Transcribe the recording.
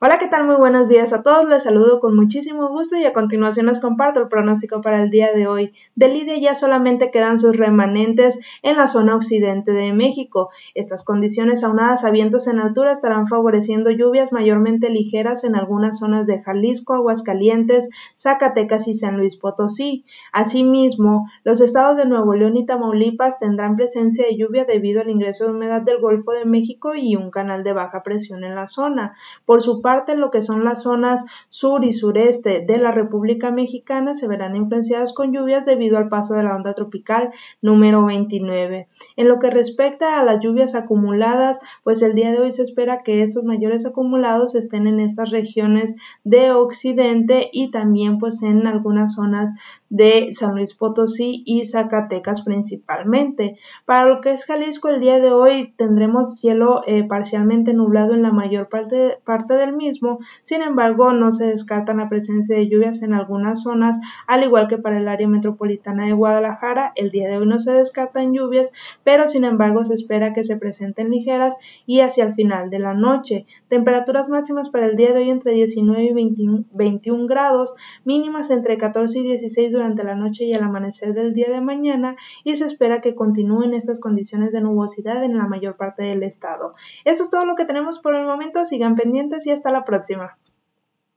Và ¿qué tal? Muy buenos días a todos. Les saludo con muchísimo gusto y a continuación les comparto el pronóstico para el día de hoy. Del Lidia ya solamente quedan sus remanentes en la zona occidente de México. Estas condiciones aunadas a vientos en altura estarán favoreciendo lluvias mayormente ligeras en algunas zonas de Jalisco, Aguascalientes, Zacatecas y San Luis Potosí. Asimismo, los estados de Nuevo León y Tamaulipas tendrán presencia de lluvia debido al ingreso de humedad del Golfo de México y un canal de baja presión en la zona. Por su parte, lo que son las zonas sur y sureste de la República Mexicana se verán influenciadas con lluvias debido al paso de la onda tropical número 29. En lo que respecta a las lluvias acumuladas, pues el día de hoy se espera que estos mayores acumulados estén en estas regiones de occidente y también pues en algunas zonas de San Luis Potosí y Zacatecas principalmente. Para lo que es Jalisco, el día de hoy tendremos cielo eh, parcialmente nublado en la mayor parte, parte del mismo, sin embargo no se descarta la presencia de lluvias en algunas zonas, al igual que para el área metropolitana de Guadalajara, el día de hoy no se descartan lluvias, pero sin embargo se espera que se presenten ligeras y hacia el final de la noche. Temperaturas máximas para el día de hoy entre 19 y 21, 21 grados, mínimas entre 14 y 16 durante la noche y al amanecer del día de mañana y se espera que continúen estas condiciones de nubosidad en la mayor parte del estado. Eso es todo lo que tenemos por el momento, sigan pendientes y hasta la próxima.